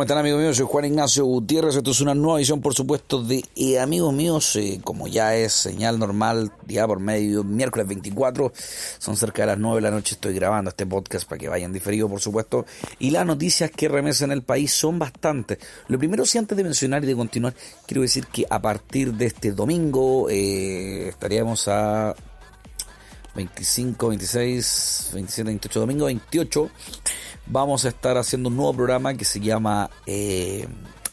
¿Cómo están amigos míos? Soy Juan Ignacio Gutiérrez. Esto es una nueva edición, por supuesto, de eh, Amigos Míos. Eh, como ya es señal normal, día por medio, miércoles 24. Son cerca de las 9 de la noche. Estoy grabando este podcast para que vayan diferido, por supuesto. Y las noticias que remesan el país son bastantes. Lo primero, si antes de mencionar y de continuar, quiero decir que a partir de este domingo eh, estaríamos a 25, 26, 27, 28, domingo 28 vamos a estar haciendo un nuevo programa que se llama eh,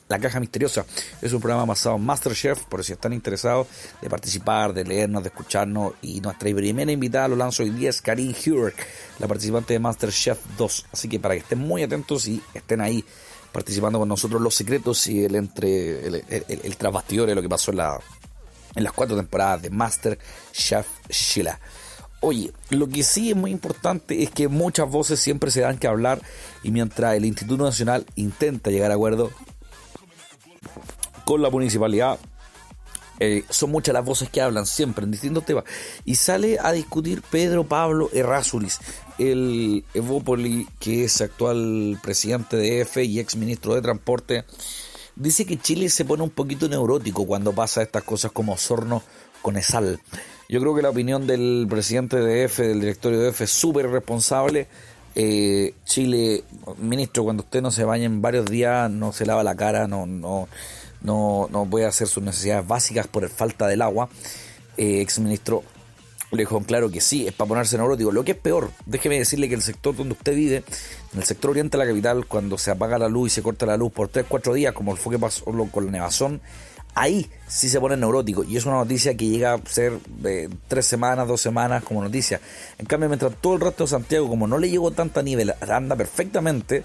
La Caja Misteriosa. Es un programa basado en Masterchef, por si están interesados de participar, de leernos, de escucharnos. Y nuestra primera invitada lo lanzo hoy día es Karin Hurek, la participante de Masterchef 2. Así que para que estén muy atentos y estén ahí participando con nosotros los secretos y el entre el, el, de lo que pasó en, la, en las cuatro temporadas de Masterchef Sheila. Oye, lo que sí es muy importante es que muchas voces siempre se dan que hablar y mientras el Instituto Nacional intenta llegar a acuerdo con la municipalidad, eh, son muchas las voces que hablan siempre en distintos temas. Y sale a discutir Pedro Pablo Errázuriz, el Evópoli, que es actual presidente de EFE y ex ministro de Transporte. Dice que Chile se pone un poquito neurótico cuando pasa estas cosas como Sorno con Esal. Yo creo que la opinión del presidente de EFE, del directorio de EFE, es súper responsable. Eh, Chile, ministro, cuando usted no se baña en varios días, no se lava la cara, no, no, no, no puede hacer sus necesidades básicas por falta del agua. Eh, ex ministro le claro que sí, es para ponerse neurótico. Lo que es peor, déjeme decirle que el sector donde usted vive, en el sector oriente de la capital, cuando se apaga la luz y se corta la luz por 3-4 días, como fue que pasó con la nevazón, ahí sí se pone neurótico. Y es una noticia que llega a ser de tres semanas, dos semanas como noticia. En cambio, mientras todo el resto de Santiago, como no le llegó tanta nivel, anda perfectamente,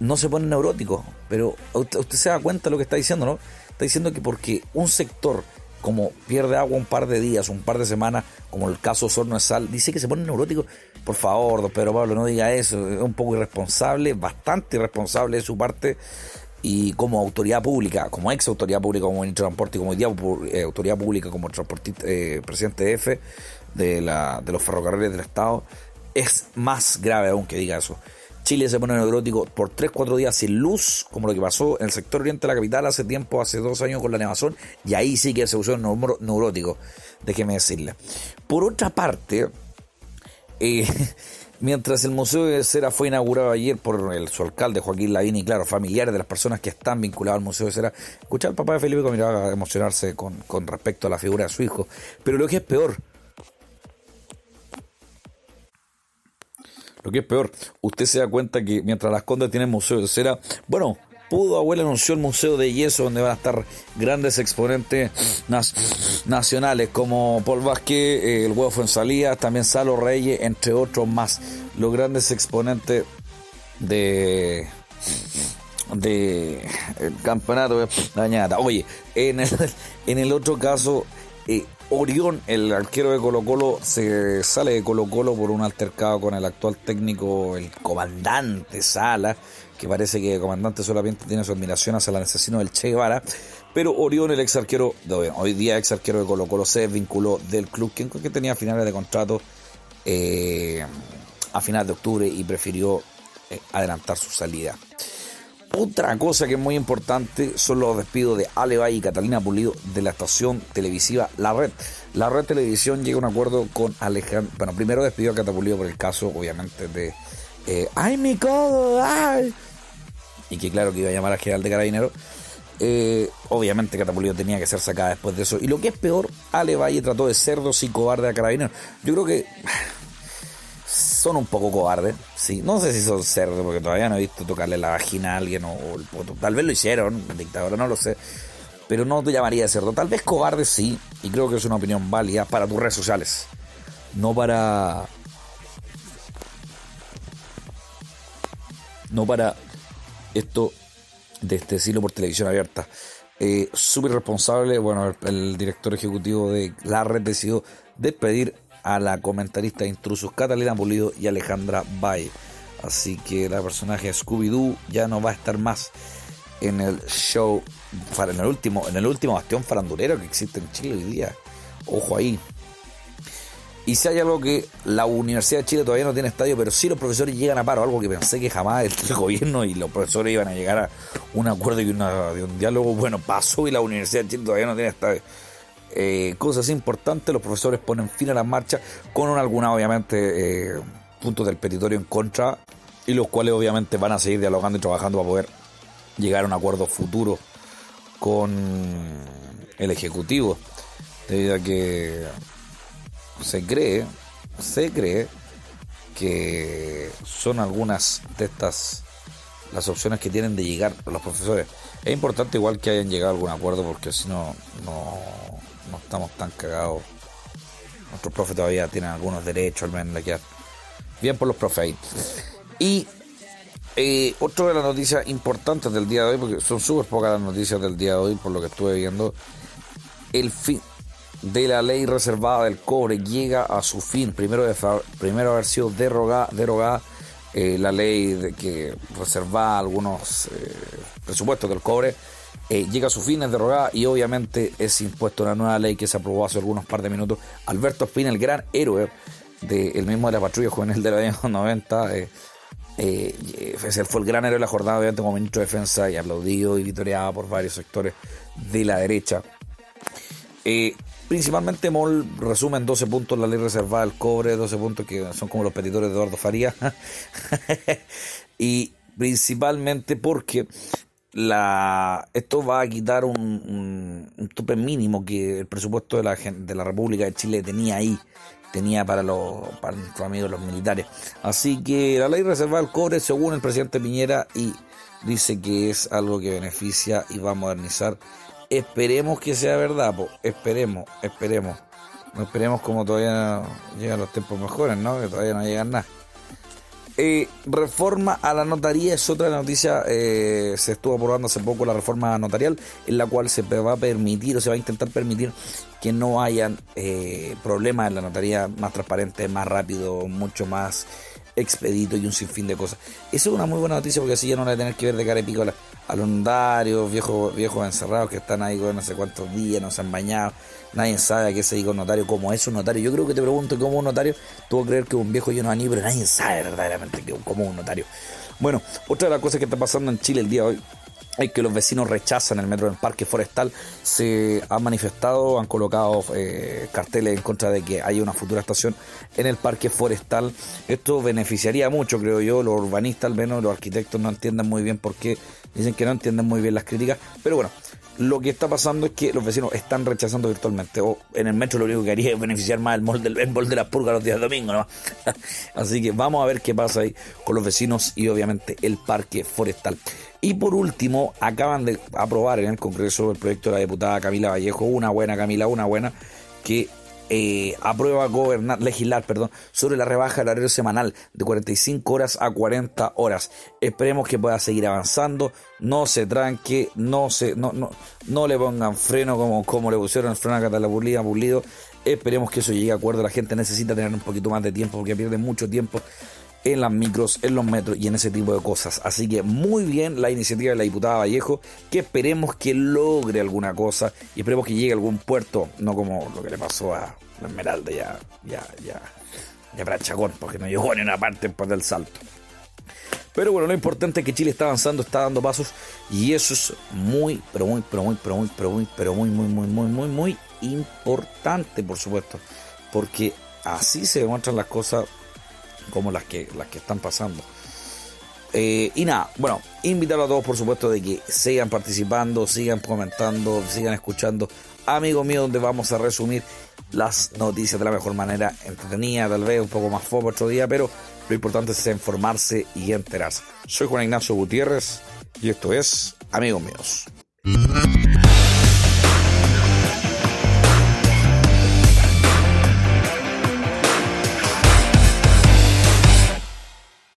no se pone neurótico. Pero usted, se da cuenta de lo que está diciendo, ¿no? Está diciendo que porque un sector como pierde agua un par de días, un par de semanas, como el caso Sorno de Sal, dice que se pone neurótico. Por favor, don Pedro Pablo, no diga eso. Es un poco irresponsable, bastante irresponsable de su parte y como autoridad pública, como ex autoridad pública, como ministro de Transporte y como día, eh, autoridad pública, como transportista, eh, presidente de F de, la, de los ferrocarriles del Estado, es más grave aún que diga eso. Chile se pone neurótico por 3-4 días sin luz, como lo que pasó en el sector oriente de la capital hace tiempo, hace dos años con la nevazón, y ahí sí que se usó neurótico, déjeme decirle. Por otra parte, eh, Mientras el Museo de Cera fue inaugurado ayer por el, su alcalde Joaquín Lavín y claro, familiares de las personas que están vinculadas al Museo de Cera, escuchar al papá de Felipe a emocionarse con, con respecto a la figura de su hijo. Pero lo que es peor, Lo que es peor, usted se da cuenta que mientras las Condes tienen museo de cera, bueno, Pudo Abuela anunció el Museo de Yeso, donde van a estar grandes exponentes nacionales como Paul Vázquez, eh, el Huevo Fuensalía, también Salo Reyes, entre otros más. Los grandes exponentes de de campeonato de. Oye, en el, en el otro caso, eh, Orión, el arquero de Colo Colo, se sale de Colo Colo por un altercado con el actual técnico, el comandante Sala que parece que el comandante solamente tiene su admiración hacia el asesino del Che Guevara, pero Orión, el ex arquero, hoy día ex arquero de Colo Colo, se vinculó del club que tenía finales de contrato eh, a finales de octubre y prefirió eh, adelantar su salida. Otra cosa que es muy importante son los despidos de Ale Valle y Catalina Pulido de la estación televisiva La Red. La Red Televisión llega a un acuerdo con Alejandro. Bueno, primero despidió a Catapulido por el caso, obviamente, de. Eh, ¡Ay, mi codo! ¡Ay! y que claro que iba a llamar al general de carabineros. Eh, obviamente Catapulido tenía que ser sacada después de eso. Y lo que es peor, Ale Valle trató de cerdos y cobarde a carabineros. Yo creo que son un poco cobardes, sí. No sé si son cerdos, porque todavía no he visto tocarle la vagina a alguien o, tal vez lo hicieron, el dictador, no lo sé. Pero no te llamaría de cerdo. Tal vez cobarde sí, y creo que es una opinión válida para tus redes sociales. No para. No para esto de este siglo por televisión abierta. Eh, Súper responsable, bueno, el, director ejecutivo de la red decidió despedir a la comentarista de intrusos Catalina Pulido y Alejandra Bay. Así que la personaje Scooby-Doo ya no va a estar más en el show, en el último, en el último bastión farandulero que existe en Chile hoy día. Ojo ahí. Y si hay algo que la Universidad de Chile todavía no tiene estadio, pero sí los profesores llegan a paro, algo que pensé que jamás el, gobierno y los profesores iban a llegar a un acuerdo y una, de un diálogo, bueno, pasó y la Universidad de Chile todavía no tiene estadio. Eh, cosas importantes, los profesores ponen fin a la marcha con alguna, obviamente, eh, puntos del petitorio en contra y los cuales obviamente van a seguir dialogando y trabajando para poder llegar a un acuerdo futuro con el Ejecutivo, debido a que se cree, se cree que son algunas de estas las opciones que tienen de llegar los profesores. Es importante igual que hayan llegado a algún acuerdo porque si no, no, no estamos tan cagados. Nuestros profes todavía tienen algunos derechos, al menos le Bien por los profes Y eh, otra de las noticias importantes del día de hoy, porque son súper pocas las noticias del día de hoy, por lo que estuve viendo, el fin de la ley reservada del cobre llega a su fin. Primero, de, primero haber sido derogada, derogada eh, la ley de que reservaba algunos eh, presupuestos del cobre. Eh, llega a su fin, es derogada y obviamente es impuesto una nueva ley que se aprobó hace algunos par de minutos. Alberto Espina, el gran héroe del mismo de la patrulla juvenil de los años 90, eh, fue el gran héroe de la jornada, obviamente, como ministro de Defensa y aplaudido y vitoreado por varios sectores de la derecha. Eh, principalmente Moll resume en 12 puntos la ley reservada del cobre, 12 puntos que son como los petitores de Eduardo Faría. y principalmente porque la, esto va a quitar un, un, tope mínimo que el presupuesto de la, de la República de Chile tenía ahí tenía para los para nuestros amigos los militares. Así que la ley reserva el cobre, según el presidente Piñera, y dice que es algo que beneficia y va a modernizar. Esperemos que sea verdad, esperemos, esperemos. No esperemos como todavía llegan los tiempos mejores, ¿no? Que todavía no llegan nada. Eh, reforma a la notaría es otra noticia. Eh, se estuvo aprobando hace poco la reforma notarial, en la cual se va a permitir o se va a intentar permitir que no hayan eh, problemas en la notaría más transparente, más rápido, mucho más expedito y un sinfín de cosas. Eso es una muy buena noticia porque así ya no van a tener que ver de cara y pico a, los notarios, viejos, viejos encerrados que están ahí con no sé cuántos días, no se han bañado nadie sabe a qué se dice un notario, cómo es un notario. Yo creo que te pregunto cómo un notario, tú vas a creer que un viejo lleno de anillo, pero nadie sabe verdaderamente cómo un notario. Bueno, otra de las cosas que está pasando en Chile el día de hoy es que los vecinos rechazan el metro del parque forestal. Se han manifestado, han colocado eh, carteles en contra de que haya una futura estación en el parque forestal. Esto beneficiaría mucho, creo yo. Los urbanistas, al menos los arquitectos, no entienden muy bien por qué. Dicen que no entienden muy bien las críticas. Pero bueno, lo que está pasando es que los vecinos están rechazando virtualmente. O en el metro lo único que haría es beneficiar más el mall, del, el de las purgas los días de domingo. ¿no? Así que vamos a ver qué pasa ahí con los vecinos y obviamente el parque forestal. Y por último, acaban de aprobar en el Congreso el proyecto de la diputada Camila Vallejo, una buena Camila, una buena, que eh, aprueba gobernar, legislar perdón, sobre la rebaja del horario semanal de 45 horas a 40 horas. Esperemos que pueda seguir avanzando, no se tranque, no se, no, no, no le pongan freno como, como le pusieron el freno a Catalina Pulido. Esperemos que eso llegue a acuerdo. La gente necesita tener un poquito más de tiempo porque pierde mucho tiempo en las micros, en los metros y en ese tipo de cosas. Así que muy bien la iniciativa de la diputada Vallejo, que esperemos que logre alguna cosa y esperemos que llegue a algún puerto, no como lo que le pasó a la Esmeralda ya, ya, ya, ya para porque no llegó ni una parte después del salto. Pero bueno, lo importante es que Chile está avanzando, está dando pasos y eso es muy, pero muy, pero muy, pero muy, pero muy, pero muy, muy, muy, muy, muy, muy importante, por supuesto, porque así se demuestran las cosas como las que, las que están pasando. Eh, y nada, bueno, invitar a todos por supuesto de que sigan participando, sigan comentando, sigan escuchando. Amigos míos, donde vamos a resumir las noticias de la mejor manera, entretenida, tal vez un poco más foco otro día, pero lo importante es informarse y enterarse. Soy Juan Ignacio Gutiérrez y esto es Amigos míos.